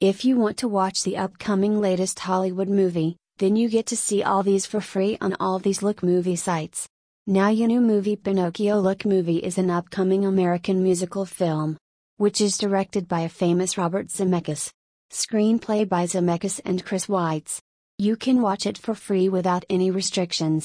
If you want to watch the upcoming latest Hollywood movie, then you get to see all these for free on all these Look movie sites. Now your new movie Pinocchio Look movie is an upcoming American musical film. Which is directed by a famous Robert Zemeckis. Screenplay by Zemeckis and Chris Weitz. You can watch it for free without any restrictions.